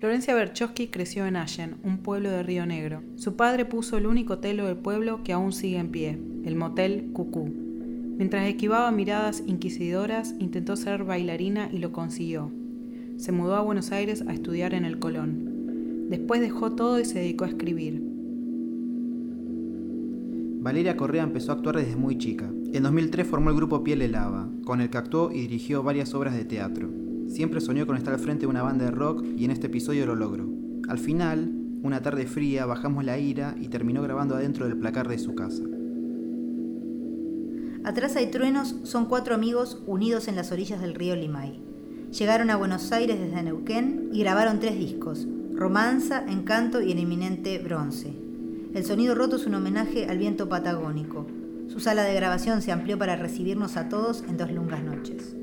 Florencia Berchowski creció en Allen, un pueblo de Río Negro. Su padre puso el único telo del pueblo que aún sigue en pie, el motel Cucú. Mientras esquivaba miradas inquisidoras, intentó ser bailarina y lo consiguió. Se mudó a Buenos Aires a estudiar en el Colón. Después dejó todo y se dedicó a escribir. Valeria Correa empezó a actuar desde muy chica. En 2003 formó el grupo Piel Lava, con el que actuó y dirigió varias obras de teatro. Siempre soñó con estar al frente de una banda de rock y en este episodio lo logró. Al final, una tarde fría, bajamos la ira y terminó grabando adentro del placar de su casa. Atrás hay truenos son cuatro amigos unidos en las orillas del río Limay. Llegaron a Buenos Aires desde Neuquén y grabaron tres discos, Romanza, Encanto y El Inminente Bronce. El sonido roto es un homenaje al viento patagónico. Su sala de grabación se amplió para recibirnos a todos en dos lungas noches.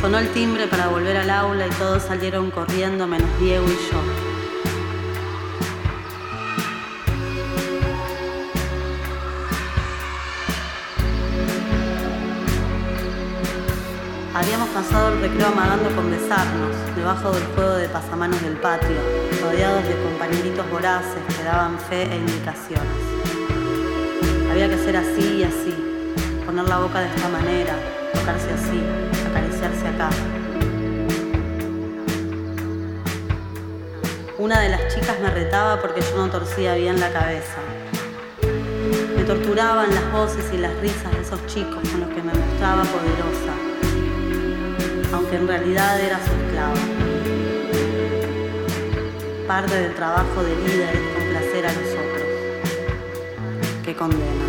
Sonó el timbre para volver al aula y todos salieron corriendo menos Diego y yo. Habíamos pasado el recreo amagando con besarnos, debajo del juego de pasamanos del patio, rodeados de compañeritos voraces que daban fe e indicaciones. Había que ser así y así, poner la boca de esta manera, así, acariciarse acá. Una de las chicas me retaba porque yo no torcía bien la cabeza. Me torturaban las voces y las risas de esos chicos con los que me mostraba poderosa, aunque en realidad era su esclava. Parte del trabajo de líder es complacer a los otros. Qué condena.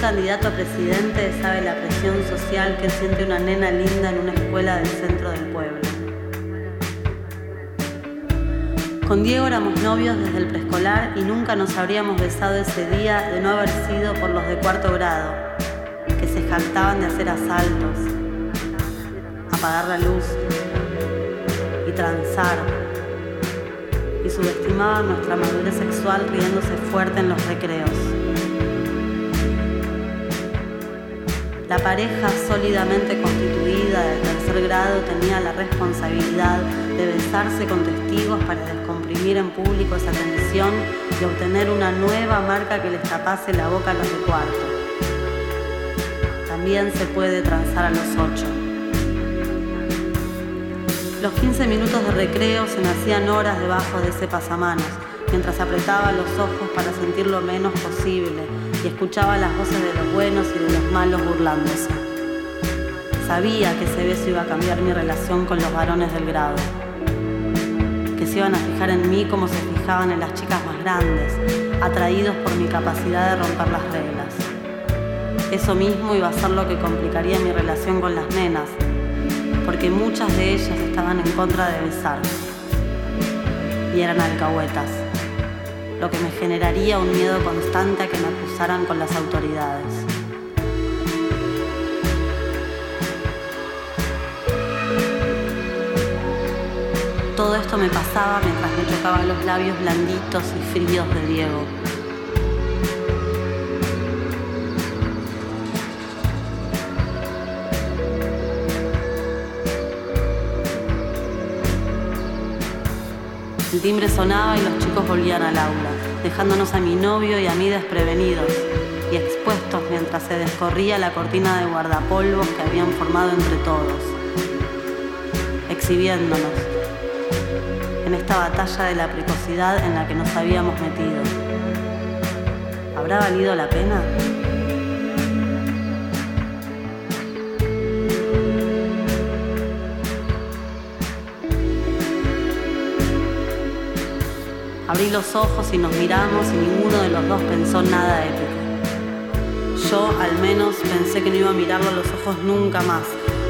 Candidato a presidente sabe la presión social que siente una nena linda en una escuela del centro del pueblo. Con Diego éramos novios desde el preescolar y nunca nos habríamos besado ese día de no haber sido por los de cuarto grado, que se jactaban de hacer asaltos, apagar la luz y transar, y subestimaban nuestra madurez sexual riéndose fuerte en los recreos. La pareja sólidamente constituida de tercer grado tenía la responsabilidad de besarse con testigos para descomprimir en público esa tensión y obtener una nueva marca que les tapase la boca a los de cuarto. También se puede transar a los ocho. Los 15 minutos de recreo se me hacían horas debajo de ese pasamanos, mientras apretaba los ojos para sentir lo menos posible y escuchaba las voces de los buenos y de los malos burlándose. Sabía que ese beso iba a cambiar mi relación con los varones del grado, que se iban a fijar en mí como se fijaban en las chicas más grandes, atraídos por mi capacidad de romper las reglas. Eso mismo iba a ser lo que complicaría mi relación con las nenas, porque muchas de ellas estaban en contra de besar y eran alcahuetas lo que me generaría un miedo constante a que me acusaran con las autoridades. Todo esto me pasaba mientras me chocaban los labios blanditos y fríos de Diego. El timbre sonaba y los chicos volvían al aula, dejándonos a mi novio y a mí desprevenidos y expuestos mientras se descorría la cortina de guardapolvos que habían formado entre todos, exhibiéndonos en esta batalla de la precocidad en la que nos habíamos metido. ¿Habrá valido la pena? Abrí los ojos y nos miramos y ninguno de los dos pensó nada épico. Yo al menos pensé que no iba a mirarlo a los ojos nunca más,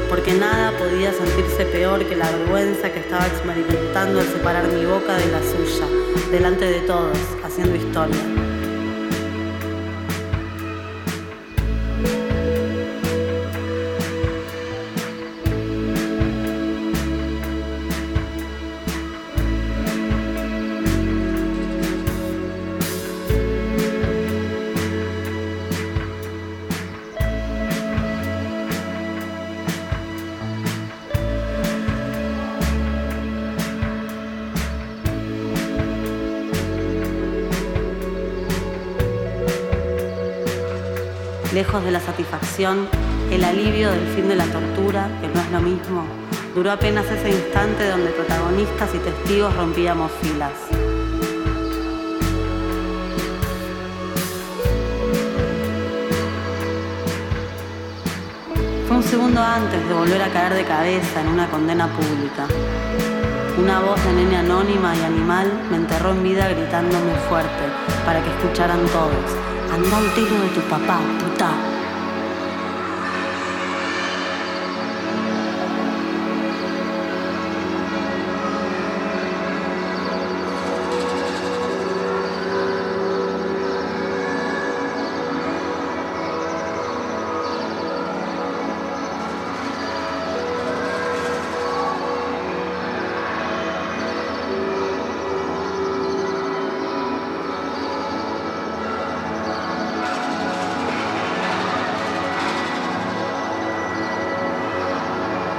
porque nada podía sentirse peor que la vergüenza que estaba experimentando al separar mi boca de la suya, delante de todos, haciendo historia. Lejos de la satisfacción, el alivio del fin de la tortura, que no es lo mismo, duró apenas ese instante donde protagonistas y testigos rompíamos filas. Fue un segundo antes de volver a caer de cabeza en una condena pública. Una voz de nene anónima y animal me enterró en vida gritándome fuerte para que escucharan todos. Anda al tiro de tu papá, puta.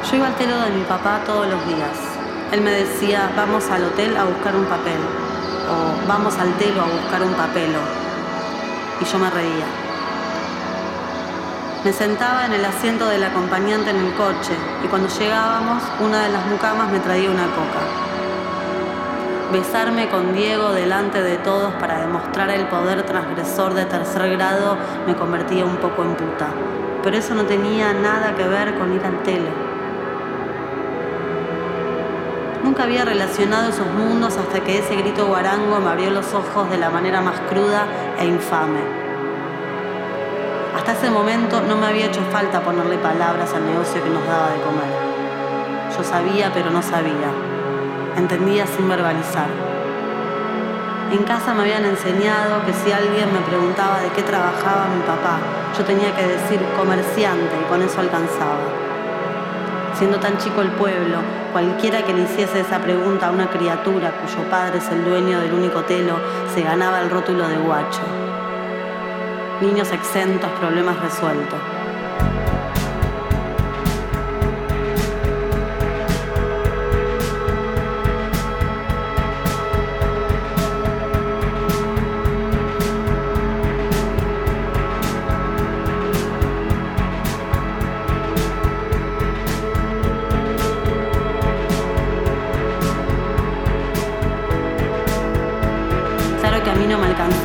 Yo iba al telo de mi papá todos los días. Él me decía, vamos al hotel a buscar un papel. O vamos al telo a buscar un papelo. Y yo me reía. Me sentaba en el asiento del acompañante en el coche y cuando llegábamos, una de las mucamas me traía una coca. Besarme con Diego delante de todos para demostrar el poder transgresor de tercer grado me convertía un poco en puta. Pero eso no tenía nada que ver con ir al telo. Nunca había relacionado esos mundos hasta que ese grito guarango me abrió los ojos de la manera más cruda e infame. Hasta ese momento no me había hecho falta ponerle palabras al negocio que nos daba de comer. Yo sabía, pero no sabía. Entendía sin verbalizar. En casa me habían enseñado que si alguien me preguntaba de qué trabajaba mi papá, yo tenía que decir comerciante y con eso alcanzaba siendo tan chico el pueblo, cualquiera que le hiciese esa pregunta a una criatura cuyo padre es el dueño del único telo, se ganaba el rótulo de guacho. Niños exentos, problemas resueltos.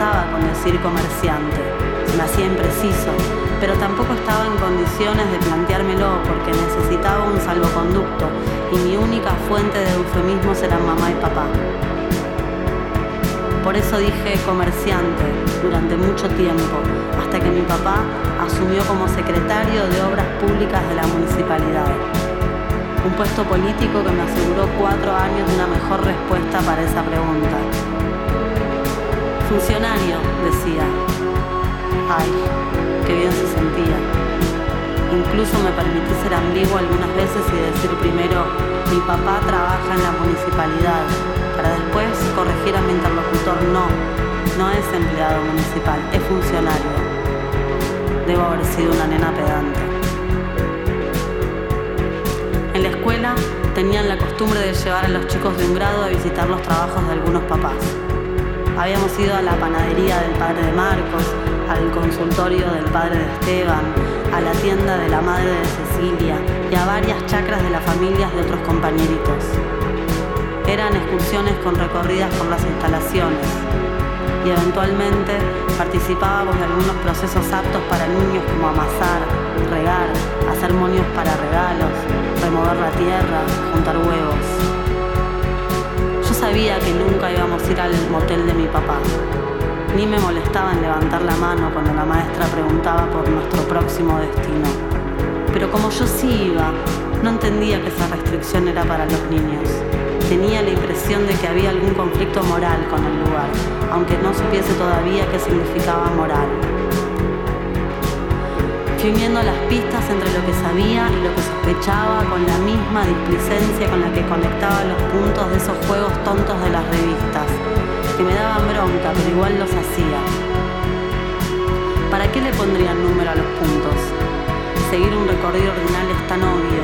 Con decir comerciante, me hacía impreciso, pero tampoco estaba en condiciones de planteármelo porque necesitaba un salvoconducto y mi única fuente de eufemismos eran mamá y papá. Por eso dije comerciante durante mucho tiempo, hasta que mi papá asumió como secretario de Obras Públicas de la municipalidad. Un puesto político que me aseguró cuatro años de una mejor respuesta para esa pregunta. Funcionario, decía. Ay, qué bien se sentía. Incluso me permití ser ambiguo algunas veces y decir primero, mi papá trabaja en la municipalidad, para después corregir a mi interlocutor, no, no es empleado municipal, es funcionario. Debo haber sido una nena pedante. En la escuela tenían la costumbre de llevar a los chicos de un grado a visitar los trabajos de algunos papás. Habíamos ido a la panadería del padre de Marcos, al consultorio del padre de Esteban, a la tienda de la madre de Cecilia y a varias chacras de las familias de otros compañeritos. Eran excursiones con recorridas por las instalaciones y eventualmente participábamos de algunos procesos aptos para niños como amasar, regar, hacer monios para regalos, remover la tierra, juntar huevos sabía que nunca íbamos a ir al motel de mi papá. Ni me molestaba en levantar la mano cuando la maestra preguntaba por nuestro próximo destino. Pero como yo sí iba, no entendía que esa restricción era para los niños. Tenía la impresión de que había algún conflicto moral con el lugar, aunque no supiese todavía qué significaba moral fui las pistas entre lo que sabía y lo que sospechaba con la misma displicencia con la que conectaba los puntos de esos juegos tontos de las revistas, que me daban bronca, pero igual los hacía. ¿Para qué le pondrían número a los puntos? Seguir un recorrido ordinal es tan obvio.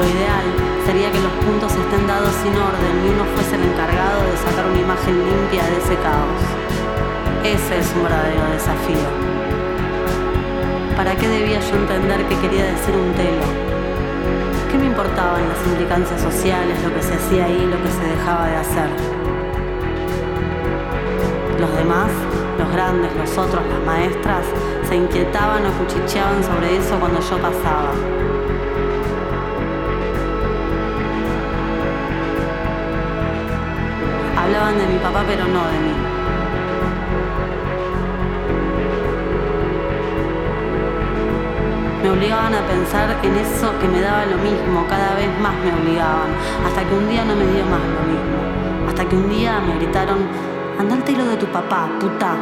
Lo ideal sería que los puntos estén dados sin orden y uno fuese el encargado de sacar una imagen limpia de ese caos. Ese es un verdadero desafío. ¿Para qué debía yo entender qué quería decir un telo? ¿Qué me importaban las implicancias sociales, lo que se hacía ahí, lo que se dejaba de hacer? Los demás, los grandes, los otros, las maestras, se inquietaban o cuchicheaban sobre eso cuando yo pasaba. Hablaban de mi papá pero no de mí. Obligaban a pensar en eso que me daba lo mismo, cada vez más me obligaban, hasta que un día no me dio más lo mismo. Hasta que un día me gritaron, tiro de tu papá, puta.